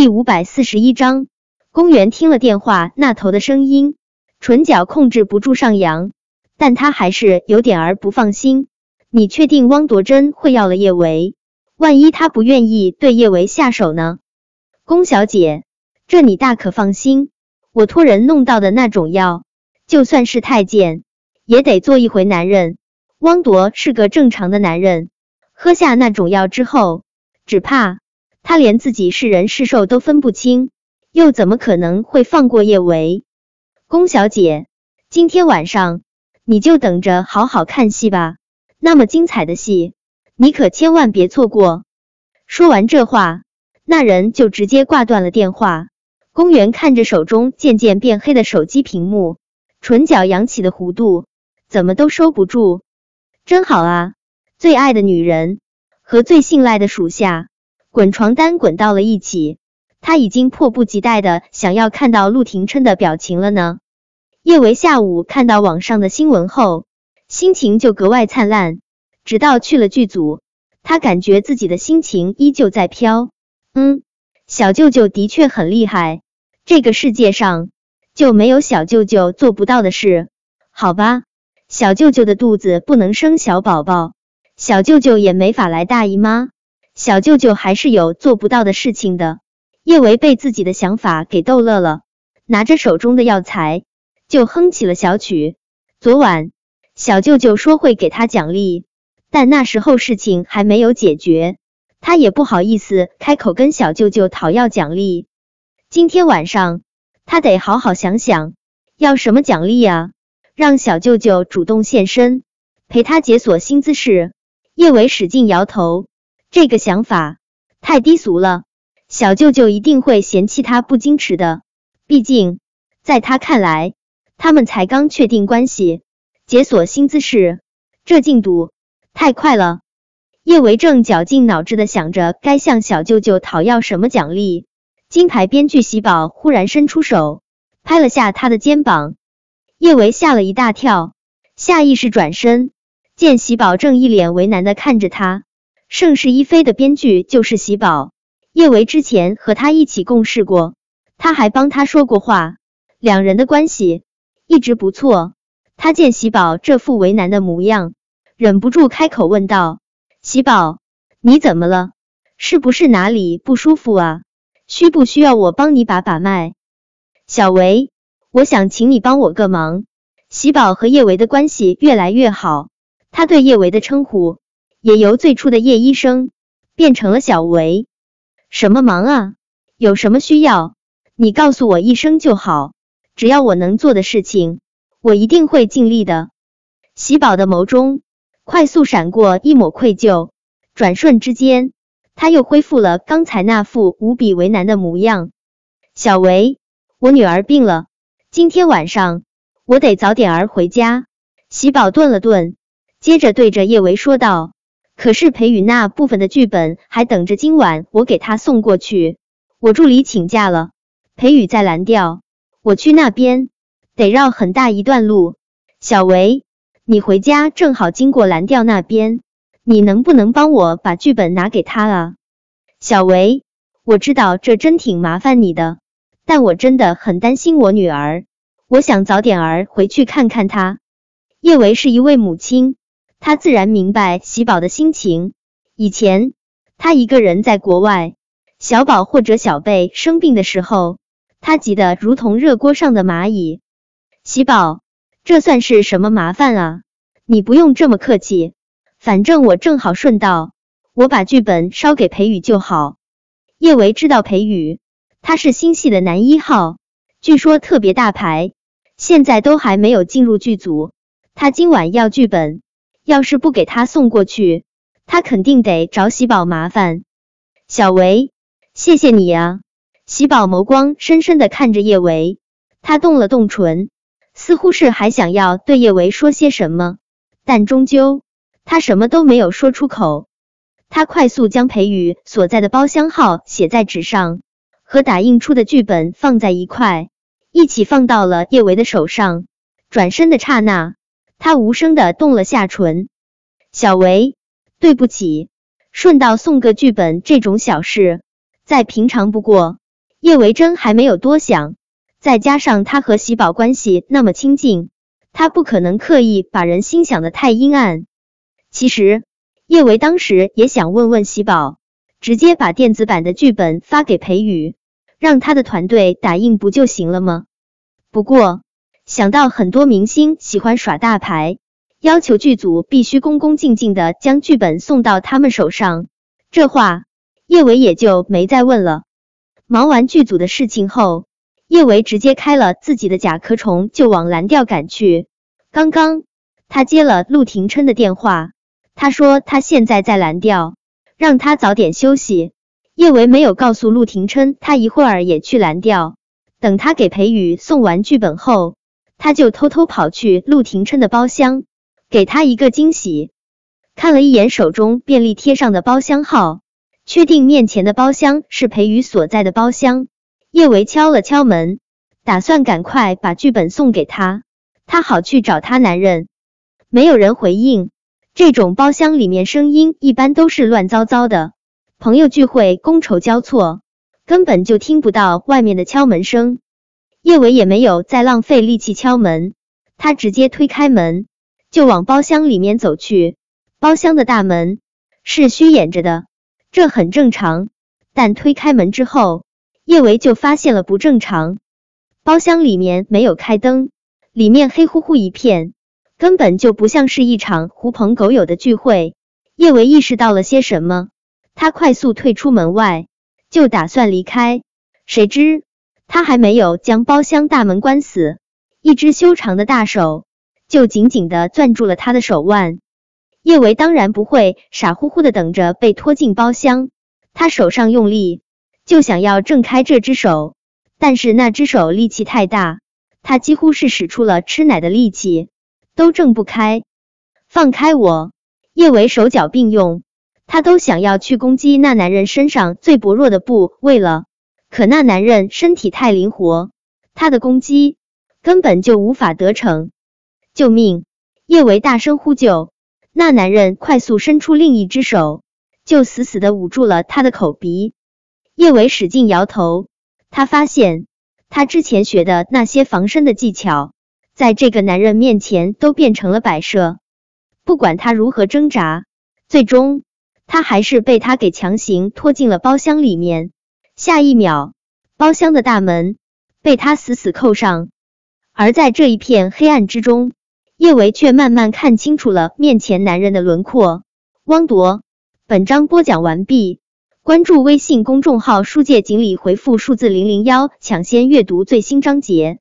第五百四十一章，公园听了电话那头的声音，唇角控制不住上扬，但他还是有点儿不放心。你确定汪铎真会要了叶维？万一他不愿意对叶维下手呢？宫小姐，这你大可放心，我托人弄到的那种药，就算是太监也得做一回男人。汪铎是个正常的男人，喝下那种药之后，只怕……他连自己是人是兽都分不清，又怎么可能会放过叶维？宫小姐，今天晚上你就等着好好看戏吧，那么精彩的戏，你可千万别错过。说完这话，那人就直接挂断了电话。公园看着手中渐渐变黑的手机屏幕，唇角扬起的弧度怎么都收不住。真好啊，最爱的女人和最信赖的属下。滚床单滚到了一起，他已经迫不及待的想要看到陆廷琛的表情了呢。叶维下午看到网上的新闻后，心情就格外灿烂。直到去了剧组，他感觉自己的心情依旧在飘。嗯，小舅舅的确很厉害，这个世界上就没有小舅舅做不到的事。好吧，小舅舅的肚子不能生小宝宝，小舅舅也没法来大姨妈。小舅舅还是有做不到的事情的。叶维被自己的想法给逗乐了，拿着手中的药材就哼起了小曲。昨晚小舅舅说会给他奖励，但那时候事情还没有解决，他也不好意思开口跟小舅舅讨要奖励。今天晚上他得好好想想要什么奖励啊，让小舅舅主动现身陪他解锁新姿势。叶维使劲摇头。这个想法太低俗了，小舅舅一定会嫌弃他不矜持的。毕竟在他看来，他们才刚确定关系，解锁新姿势，这进度太快了。叶维正绞尽脑汁的想着该向小舅舅讨要什么奖励，金牌编剧喜宝忽然伸出手拍了下他的肩膀，叶维吓了一大跳，下意识转身，见喜宝正一脸为难的看着他。盛世一飞的编剧就是喜宝，叶维之前和他一起共事过，他还帮他说过话，两人的关系一直不错。他见喜宝这副为难的模样，忍不住开口问道：“喜宝，你怎么了？是不是哪里不舒服啊？需不需要我帮你把把脉？”小维，我想请你帮我个忙。喜宝和叶维的关系越来越好，他对叶维的称呼。也由最初的叶医生变成了小维。什么忙啊？有什么需要，你告诉我一声就好。只要我能做的事情，我一定会尽力的。喜宝的眸中快速闪过一抹愧疚，转瞬之间，他又恢复了刚才那副无比为难的模样。小维，我女儿病了，今天晚上我得早点儿回家。喜宝顿了顿，接着对着叶维说道。可是裴宇那部分的剧本还等着今晚我给他送过去。我助理请假了，裴宇在蓝调，我去那边得绕很大一段路。小维，你回家正好经过蓝调那边，你能不能帮我把剧本拿给他啊？小维，我知道这真挺麻烦你的，但我真的很担心我女儿，我想早点儿回去看看她。叶维是一位母亲。他自然明白喜宝的心情。以前他一个人在国外，小宝或者小贝生病的时候，他急得如同热锅上的蚂蚁。喜宝，这算是什么麻烦啊？你不用这么客气，反正我正好顺道，我把剧本捎给裴宇就好。叶维知道裴宇，他是新戏的男一号，据说特别大牌，现在都还没有进入剧组。他今晚要剧本。要是不给他送过去，他肯定得找喜宝麻烦。小维，谢谢你啊！喜宝眸光深深的看着叶维，他动了动唇，似乎是还想要对叶维说些什么，但终究他什么都没有说出口。他快速将裴宇所在的包厢号写在纸上，和打印出的剧本放在一块，一起放到了叶维的手上。转身的刹那。他无声的动了下唇，小维，对不起，顺道送个剧本这种小事，再平常不过。叶维真还没有多想，再加上他和喜宝关系那么亲近，他不可能刻意把人心想的太阴暗。其实叶维当时也想问问喜宝，直接把电子版的剧本发给裴宇，让他的团队打印不就行了吗？不过想到很多明星喜欢耍大牌，要求剧组必须恭恭敬敬的将剧本送到他们手上，这话叶维也就没再问了。忙完剧组的事情后，叶维直接开了自己的甲壳虫就往蓝调赶去。刚刚他接了陆廷琛的电话，他说他现在在蓝调，让他早点休息。叶维没有告诉陆廷琛他一会儿也去蓝调，等他给裴宇送完剧本后，他就偷偷跑去陆廷琛的包厢，给他一个惊喜。看了一眼手中便利贴上的包厢号。确定面前的包厢是裴宇所在的包厢，叶维敲了敲门，打算赶快把剧本送给他，他好去找他男人。没有人回应，这种包厢里面声音一般都是乱糟糟的，朋友聚会觥筹交错，根本就听不到外面的敲门声。叶维也没有再浪费力气敲门，他直接推开门就往包厢里面走去。包厢的大门是虚掩着的。这很正常，但推开门之后，叶维就发现了不正常。包厢里面没有开灯，里面黑乎乎一片，根本就不像是一场狐朋狗友的聚会。叶维意识到了些什么，他快速退出门外，就打算离开。谁知他还没有将包厢大门关死，一只修长的大手就紧紧的攥住了他的手腕。叶维当然不会傻乎乎的等着被拖进包厢，他手上用力，就想要挣开这只手，但是那只手力气太大，他几乎是使出了吃奶的力气，都挣不开。放开我！叶维手脚并用，他都想要去攻击那男人身上最薄弱的部位了，可那男人身体太灵活，他的攻击根本就无法得逞。救命！叶维大声呼救。那男人快速伸出另一只手，就死死的捂住了他的口鼻。叶维使劲摇头，他发现他之前学的那些防身的技巧，在这个男人面前都变成了摆设。不管他如何挣扎，最终他还是被他给强行拖进了包厢里面。下一秒，包厢的大门被他死死扣上，而在这一片黑暗之中。叶维却慢慢看清楚了面前男人的轮廓。汪铎，本章播讲完毕。关注微信公众号“书界锦鲤”，回复数字零零幺，抢先阅读最新章节。